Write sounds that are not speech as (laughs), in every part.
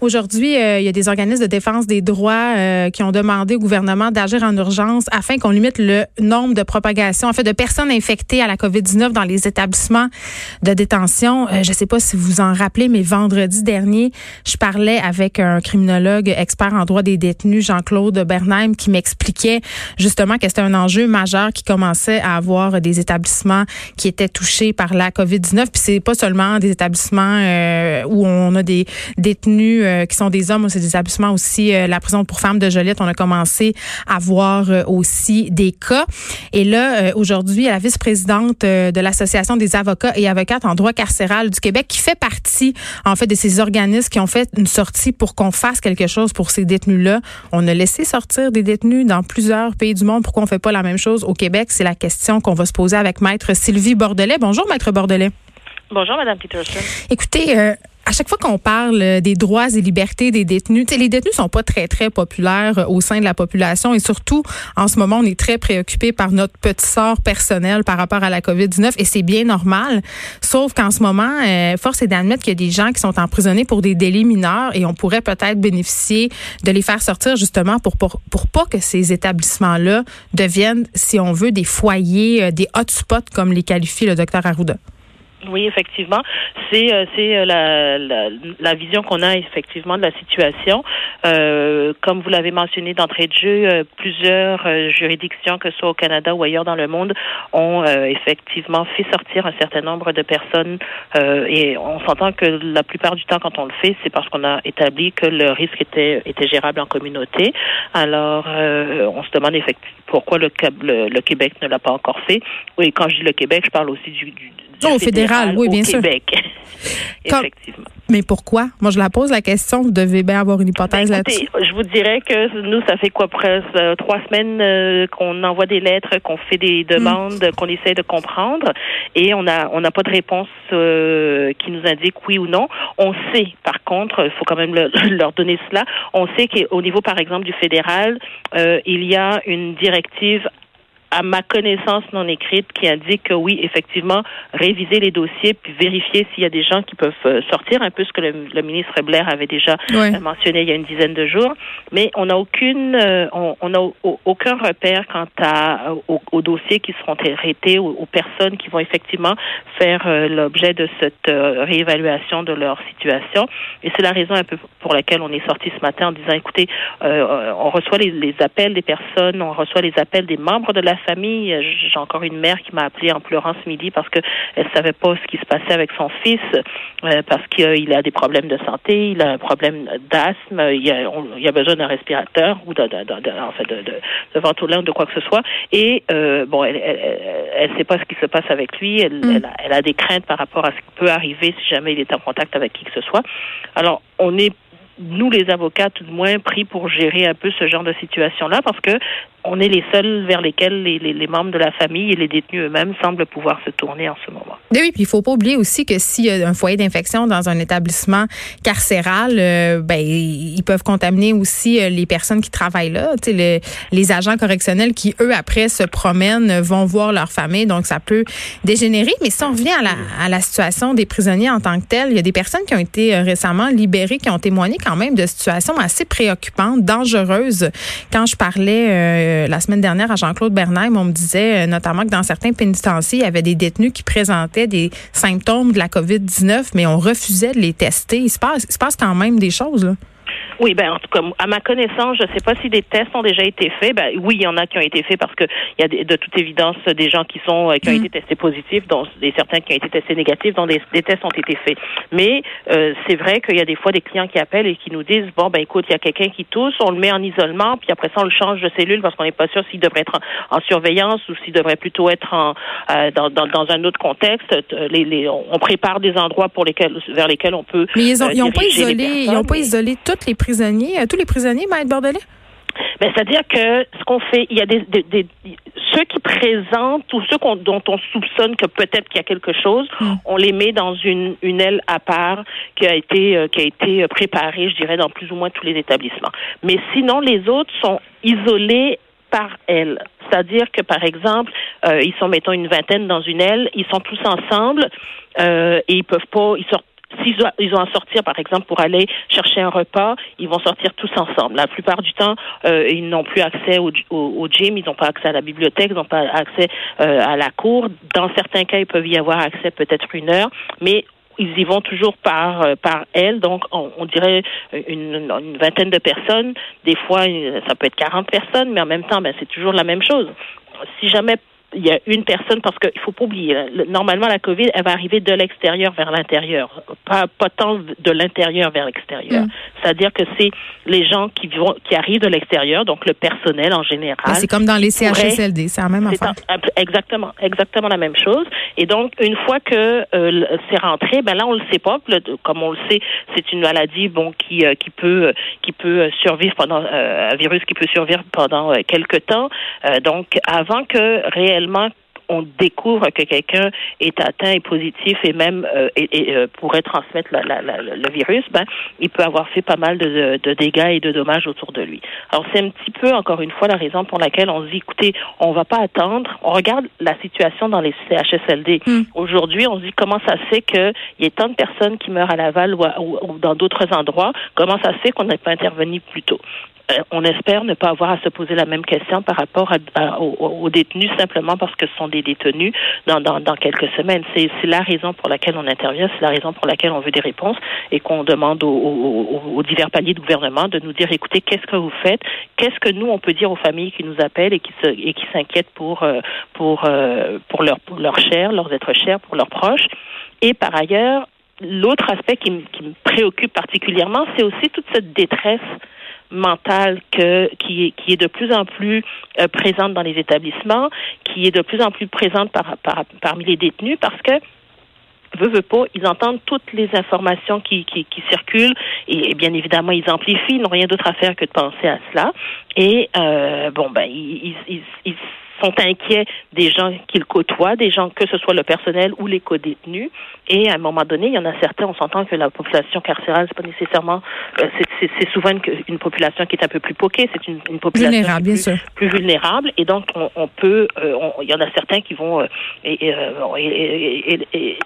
Aujourd'hui, euh, il y a des organismes de défense des droits euh, qui ont demandé au gouvernement d'agir en urgence afin qu'on limite le nombre de propagations, en fait, de personnes infectées à la COVID-19 dans les établissements de détention. Euh, je ne sais pas si vous en rappelez, mais vendredi dernier, je parlais avec un criminologue expert en droit des détenus, Jean-Claude Bernheim, qui m'expliquait justement que c'était un enjeu majeur qui commençait à avoir des établissements qui étaient touchés par la COVID-19. Puis c'est pas seulement des établissements où on a des détenus euh, qui sont des hommes, c'est des établissements aussi, euh, la prison pour femmes de Joliette, on a commencé à voir euh, aussi des cas. Et là, aujourd'hui, la vice-présidente de l'Association des avocats et avocates en droit carcéral du Québec, qui fait partie, en fait, de ces organismes qui ont fait une sortie pour qu'on fasse quelque chose pour ces détenus-là. On a laissé sortir des détenus dans plusieurs pays du monde. Pourquoi on fait pas la même chose au Québec? C'est la question qu'on va se poser avec Maître Sylvie Bordelais. Bonjour, Maître Bordelais. Bonjour, Madame Peterson. Écoutez, à chaque fois qu'on parle euh, des droits et libertés des détenus, les détenus sont pas très très populaires euh, au sein de la population et surtout en ce moment on est très préoccupé par notre petit sort personnel par rapport à la Covid-19 et c'est bien normal. Sauf qu'en ce moment, euh, force est d'admettre qu'il y a des gens qui sont emprisonnés pour des délits mineurs et on pourrait peut-être bénéficier de les faire sortir justement pour pour, pour pas que ces établissements-là deviennent, si on veut, des foyers, des hotspots comme les qualifie le docteur Arruda. Oui, effectivement, c'est euh, c'est euh, la, la, la, vision qu'on a effectivement de la situation. Euh, comme vous l'avez mentionné d'entrée de jeu, euh, plusieurs juridictions, que ce soit au Canada ou ailleurs dans le monde, ont effectivement fait sortir un certain nombre de personnes. et on s'entend que la plupart du temps, quand on le fait, c'est parce qu'on a établi que le risque était était gérable en communauté. Alors, on se demande effectivement pourquoi le, le, le Québec ne l'a pas encore fait. Oui, quand je dis le Québec, je parle aussi du, du au fédéral, oui, bien sûr. (laughs) (laughs) Effectivement. Mais pourquoi? Moi, je la pose la question. Vous devez bien avoir une hypothèse ben, là-dessus. Je vous dirais que nous, ça fait quoi, presque euh, trois semaines euh, qu'on envoie des lettres, qu'on fait des demandes, qu'on essaie de comprendre, et on a on n'a pas de réponse euh, qui nous indique oui ou non. On sait, par contre, il faut quand même (laughs) leur donner cela. On sait qu'au niveau, par exemple, du fédéral, il y a une directive à ma connaissance non écrite qui indique que oui, effectivement, réviser les dossiers puis vérifier s'il y a des gens qui peuvent euh, sortir, un peu ce que le, ministre Blair avait déjà mentionné il y a une dizaine de jours. Mais on n'a aucune, euh, on n'a aucun repère quant à aux, dossiers qui seront traités, aux, aux, personnes qui vont effectivement faire euh, l'objet de cette réévaluation de leur situation. Et c'est la raison un peu pour laquelle on est sorti ce matin en disant, écoutez, on reçoit les, les appels des personnes, on reçoit les appels des membres de la famille. J'ai encore une mère qui m'a appelé en pleurant ce midi parce qu'elle savait pas ce qui se passait avec son fils, euh, parce qu'il a des problèmes de santé, il a un problème d'asthme, il, a, a besoin d'un respirateur ou de, de, de, en fait de, de, de ventolin ou de quoi que ce soit. Et euh, bon, elle, elle, sait pas ce qui se passe avec lui. Elle, mm. a, elle a des craintes par rapport à ce qui peut arriver si jamais il est en contact avec qui que ce soit. Alors, on est nous, les avocats, tout de moins, pris pour gérer un peu ce genre de situation-là, parce que on est les seuls vers lesquels les, les, les, membres de la famille et les détenus eux-mêmes semblent pouvoir se tourner en ce moment. Oui, puis il faut pas oublier aussi que s'il y a un foyer d'infection dans un établissement carcéral, euh, ben ils peuvent contaminer aussi euh, les personnes qui travaillent là. Tu sais, les agents correctionnels qui eux après se promènent, vont voir leur famille, donc ça peut dégénérer. Mais si on revient à la, à la situation des prisonniers en tant que tels, il y a des personnes qui ont été euh, récemment libérées, qui ont témoigné quand même de situations assez préoccupantes, dangereuses. Quand je parlais euh, la semaine dernière à Jean-Claude Bernheim, on me disait euh, notamment que dans certains pénitenciers, il y avait des détenus qui présentaient des symptômes de la COVID-19, mais on refusait de les tester. Il se passe, quand même des choses. Oui, ben en tout cas, à ma connaissance, je ne sais pas si des tests ont déjà été faits. Ben oui, il y en a qui ont été faits parce que il y a de, toute évidence des gens qui sont euh, qui ont mm. été testés positifs, dont des certains qui ont été testés négatifs, dont des, tests ont été faits. Mais euh, c'est vrai qu'il y a des fois des clients qui appellent et qui nous disent bon ben écoute, il y a quelqu'un qui tousse, on le met en isolement, puis après ça on le change de cellule parce qu'on n'est pas sûr s'il devrait être en, surveillance ou s'il devrait plutôt être en euh, dans, dans, dans, un autre contexte. Les, les, on prépare des endroits pour lesquels vers lesquels on peut. Mais ils n'ont pas isolé, ils ont pas isolé toutes les prisonniers, tous les prisonniers, Maître Bordelais? Ben, c'est-à-dire que ce qu'on fait, il y a des, des, ceux qui présentent ou ceux dont on soupçonne que peut-être qu'il y a quelque chose, hmm. on les met dans une, une aile à part qui a été euh, qui a été préparée, je dirais, dans plus ou moins tous les établissements. Mais sinon, les autres sont isolés par aile. C'est-à-dire que, par exemple, euh, ils sont, mettons, une vingtaine dans une aile, ils sont tous ensemble euh, et ils peuvent pas, ils sortent S'ils ont, ils ont à sortir, par exemple, pour aller chercher un repas, ils vont sortir tous ensemble. La plupart du temps, euh, ils n'ont plus accès au, au, gym, ils n'ont pas accès à la bibliothèque, ils n'ont pas accès euh, à la cour. Dans certains cas, ils peuvent y avoir accès peut-être une heure, mais ils y vont toujours par euh, par elle, donc on, on dirait une, une, vingtaine de personnes. Des fois, ça peut être 40 personnes, mais en même temps, ben, c'est toujours la même chose. Si jamais il y a une personne parce qu'il faut pas oublier. Normalement, la COVID, elle va arriver de l'extérieur vers l'intérieur, pas pas tant de l'intérieur vers l'extérieur. Mm. C'est-à-dire que c'est les gens qui vont qui arrivent de l'extérieur, donc le personnel en général. C'est comme dans les CHSLD, c'est la même affaire. exactement, exactement la même chose. Et donc une fois que euh, c'est rentré, ben là on le sait pas. Comme on le sait, c'est une maladie bon qui euh, qui peut qui peut survivre pendant euh, un virus qui peut survivre pendant quelques temps. donc avant que réellement on découvre que quelqu'un est atteint et positif et même euh, et, euh, pourrait transmettre le virus, ben, il peut avoir fait pas mal de, dégâts et de dommages autour de lui. Alors c'est un petit peu, encore une fois, la raison pour laquelle on se dit, écoutez, on va pas attendre. On regarde la situation dans les CHSLD. Hmm. Aujourd'hui, on se dit comment ça se fait qu'il y ait tant de personnes qui meurent à Laval ou, ou dans d'autres endroits? Comment ça se fait qu'on n'ait pas intervenu plus tôt? Euh, on espère ne pas avoir à se poser la même question par rapport aux, détenus simplement parce que ce sont des détenus dans, quelques semaines. C'est la raison pour laquelle on intervient, c'est la raison pour laquelle on veut des réponses et qu'on demande aux, divers paliers de gouvernement de nous dire écoutez, qu'est-ce que vous faites? Qu'est-ce que nous on peut dire aux familles qui nous appellent et qui s'inquiètent pour euh, pour euh, pour leur pour leurs chers, leurs êtres chers, pour leurs proches? Et par ailleurs, l'autre aspect qui me préoccupe particulièrement, c'est aussi toute cette détresse mentale qui, est, de plus en plus euh, présente dans les établissements, qui est de plus en plus présente par, par, parmi les détenus parce que veut, veut pas, ils entendent toutes les informations qui, circulent et, bien évidemment ils amplifient, ils n'ont rien d'autre à faire que de penser à cela. Et euh, bon ben ils sont inquiets des gens qu'ils côtoient, des gens que ce soit le personnel ou les co-détenus. Et à un moment donné, il y en a certains, on s'entend que la population carcérale, c'est pas nécessairement, euh, c'est souvent une, population qui est un peu plus poquée, c'est une, une, population vulnérable, plus, bien sûr. plus vulnérable. Et donc, on, on peut, euh, il y en a certains qui vont euh, et, et, et,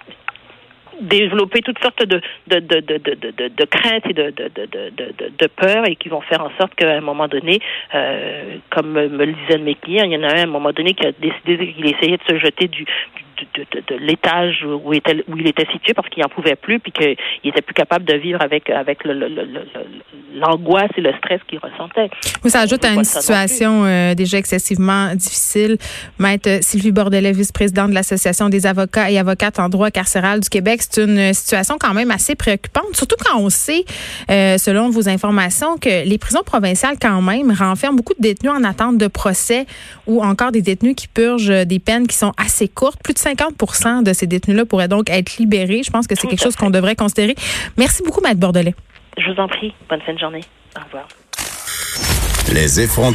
développer toutes sortes de, de, de, de, de, craintes et de, de, peurs et qui vont faire en sorte qu'à un moment donné, euh, comme me le disaient mes clients, il y en a un à un moment donné qui a décidé qu'il essayait de se jeter du, de, de, de l'étage où, était, où il était situé parce qu'il n'en pouvait plus puis qu'il était plus capable de vivre avec avec l'angoisse et le stress qu'il ressentait. Oui, ça ajoute à une situation euh, déjà excessivement difficile. Maître Sylvie Bordelais, vice-présidente de l'Association des avocats et avocates en droit carcéral du Québec, c'est une situation quand même assez préoccupante, surtout quand on sait, euh, selon vos informations, que les prisons provinciales quand même renferment beaucoup de détenus en attente de procès ou encore des détenus qui purgent des peines qui sont assez courtes, plus de 50 de ces détenus-là pourraient donc être libérés. Je pense que c'est quelque chose qu'on devrait considérer. Merci beaucoup, Maître Bordelais. Je vous en prie. Bonne fin de journée. Au revoir. Les effrontés.